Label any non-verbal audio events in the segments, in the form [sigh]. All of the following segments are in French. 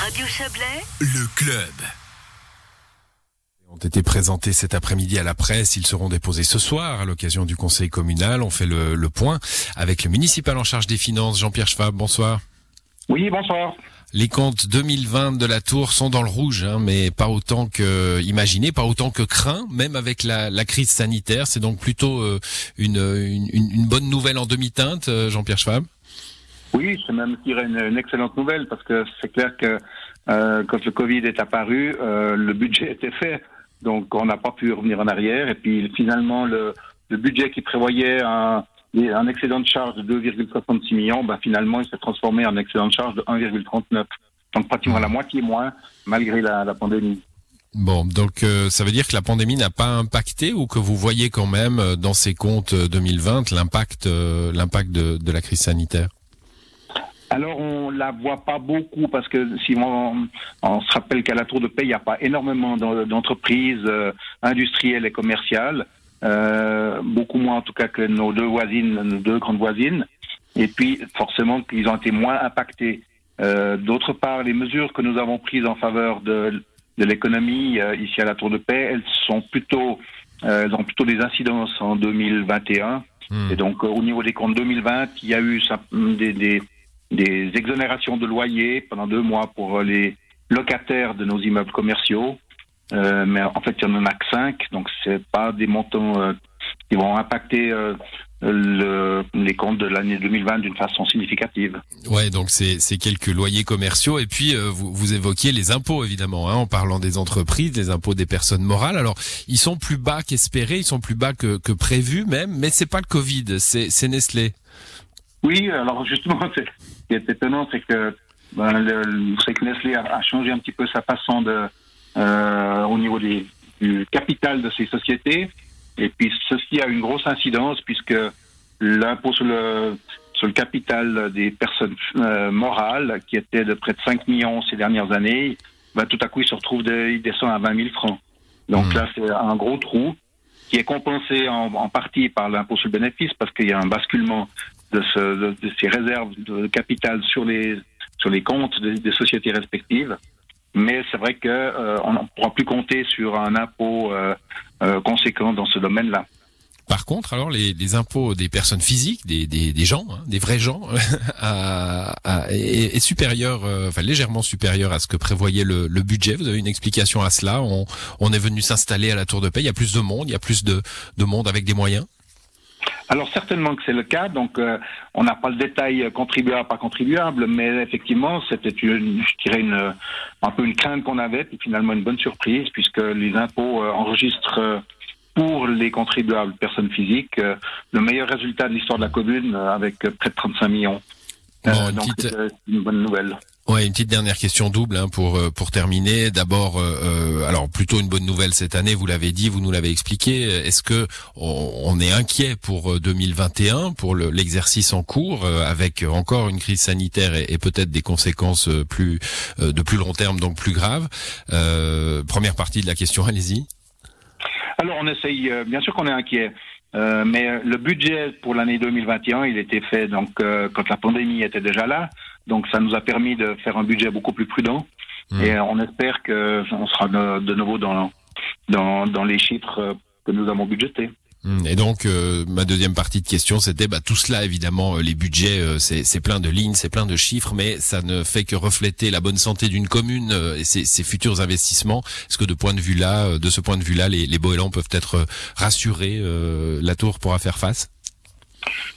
Radio Chablais, Le club. Ont été présentés cet après-midi à la presse. Ils seront déposés ce soir à l'occasion du conseil communal. On fait le, le point avec le municipal en charge des finances, Jean-Pierre Schwab. Bonsoir. Oui, bonsoir. Les comptes 2020 de la Tour sont dans le rouge, hein, mais pas autant que imaginé, pas autant que craint, même avec la, la crise sanitaire. C'est donc plutôt euh, une, une, une bonne nouvelle en demi-teinte, euh, Jean-Pierre Schwab. Oui, c'est même une, excellente nouvelle parce que c'est clair que euh, quand le Covid est apparu, euh, le budget [laughs] était fait. Donc on n'a pas pu revenir en arrière. Et puis finalement, le, budget qui prévoyait un, excédent de charge de 2,66 millions, ben, finalement, il s'est transformé en excédent de charge de 1,39. Donc pratiquement la moitié moins, malgré la, pandémie. Bon, donc euh, ça veut dire que la pandémie n'a pas impacté ou que vous voyez quand même dans ces comptes euh, 2020 l'impact de la crise sanitaire? Alors on la voit pas beaucoup parce que si on, on se rappelle qu'à la Tour de Paix, il n'y a pas énormément d'en- d'entreprises euh, industrielles et commerciales, euh, beaucoup moins en tout cas que nos deux voisines, nos deux grandes voisines. Et puis forcément qu'ils ont été moins impactés. Euh, D'autre part, les mesures que nous avons prises en faveur de, de l'économie euh, ici à la Tour de Paix, elles sont plutôt, euh, elles ont plutôt des incidences en 2021. Hmm. Et donc, euh, au niveau des comptes 2020, il y a eu des, des, des exonérations de loyers pendant deux mois pour euh, les locataires de nos immeubles commerciaux. Euh, mais en fait, il y en a que cinq, donc c'est pas des montants euh, qui vont impacter le, les comptes de l'année 2020 d'une façon significative. Ouais, donc c'est quelques loyers commerciaux et puis vous, vous évoquiez les impôts évidemment hein, en parlant des entreprises, des impôts des personnes morales. Alors ils sont plus bas qu'espérés, ils sont plus bas que, que même, mais c'est pas le Covid, c'est Nestlé. Oui, alors justement, ce qui est étonnant, c'est que, ben, le, le- c'est que Nestlé a, a changé un petit peu sa façon de, euh, au niveau des, du capital de ses sociétés. Et puis ceci a une grosse incidence puisque l'impôt sur le, sur le capital des personnes euh, morales, qui était de près de 5 millions ces dernières années, ben, tout à coup il se retrouve, de, il descend à 20 000 francs. Donc Mhm. là, c'est un gros trou qui est compensé en, en partie par l'impôt sur le bénéfice parce qu'il y a un basculement de, ce, de, de ces réserves de capital sur les sur les comptes des, sociétés respectives. Mais c'est vrai que euh, ne pourra plus compter sur un impôt euh, euh, conséquent dans ce domaine-là. Par contre, alors les, impôts des personnes physiques, des, des, gens, hein, des vrais gens, [laughs] est, supérieur, enfin légèrement supérieur à ce que prévoyait le, budget. Vous avez une explication à cela On, est venu s'installer à la Tour de Paix. Il y a plus de monde, il y a plus de monde avec des moyens. Alors certainement que c'est le cas. Donc euh, on n'a pas le détail contribuable pas contribuable, mais effectivement c'était une, je dirais une, un peu une crainte qu'on avait, puis finalement une bonne surprise puisque les impôts euh, enregistrent pour les contribuables personnes physiques euh, le meilleur résultat de l'histoire de la commune euh, avec près de 35 millions. Bon, donc petite- c'est une bonne nouvelle. Ouais, une petite dernière question double hein, pour euh, pour terminer. D'abord, euh, euh, alors plutôt une bonne nouvelle cette année. Vous l'avez dit, vous nous l'avez expliqué. Est-ce que on, est inquiet pour euh, 2021, pour le- l'exercice en cours, avec encore une crise sanitaire et, peut-être des conséquences plus de plus long terme, donc plus graves? Première partie de la question, allez-y. Alors on essaye, bien sûr qu'on est inquiet, mais le budget pour l'année 2021, il était fait donc quand la pandémie était déjà là, donc ça nous a permis de faire un budget beaucoup plus prudent, Mm. et euh, on espère que on sera de, nouveau dans, dans dans les chiffres euh, que nous avons budgétés. Hmm, Et donc euh, ma deuxième partie de question, c'était bah, tout cela évidemment, les budgets, euh, c'est plein de lignes, c'est plein de chiffres, mais ça ne fait que refléter la bonne santé d'une commune euh, et ses, ses futurs investissements. Est-ce que de point de vue là, de ce point de vue là, les, les Boélans peuvent être rassurés La tour pourra faire face?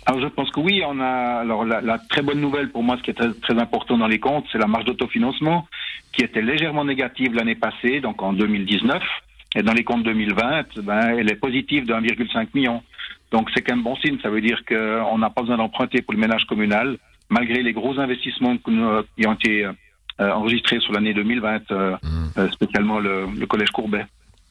Alors je pense que oui, on a alors la, la très bonne nouvelle pour moi, ce qui est très, très important dans les comptes, c'est la marge d'autofinancement qui était légèrement négative l'année passée, donc en 2019, et dans les comptes 2020, ben elle est positive de 1,5 million. Donc c'est quand même bon signe, ça veut dire qu'on n'a pas besoin d'emprunter pour le ménage communal, malgré les gros investissements nous- qui ont été euh, enregistrés sur l'année 2020, euh, euh, spécialement le, le collège Courbet.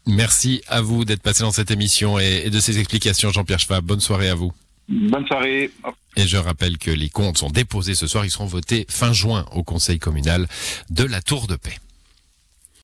Merci à vous d'être passé dans cette émission et, et de ces explications, Jean-Pierre Schwab. Bonne soirée à vous. Bonne soirée. Et je rappelle que les comptes sont déposés ce soir, ils seront votés fin juin au conseil communal de la Tour de Paix.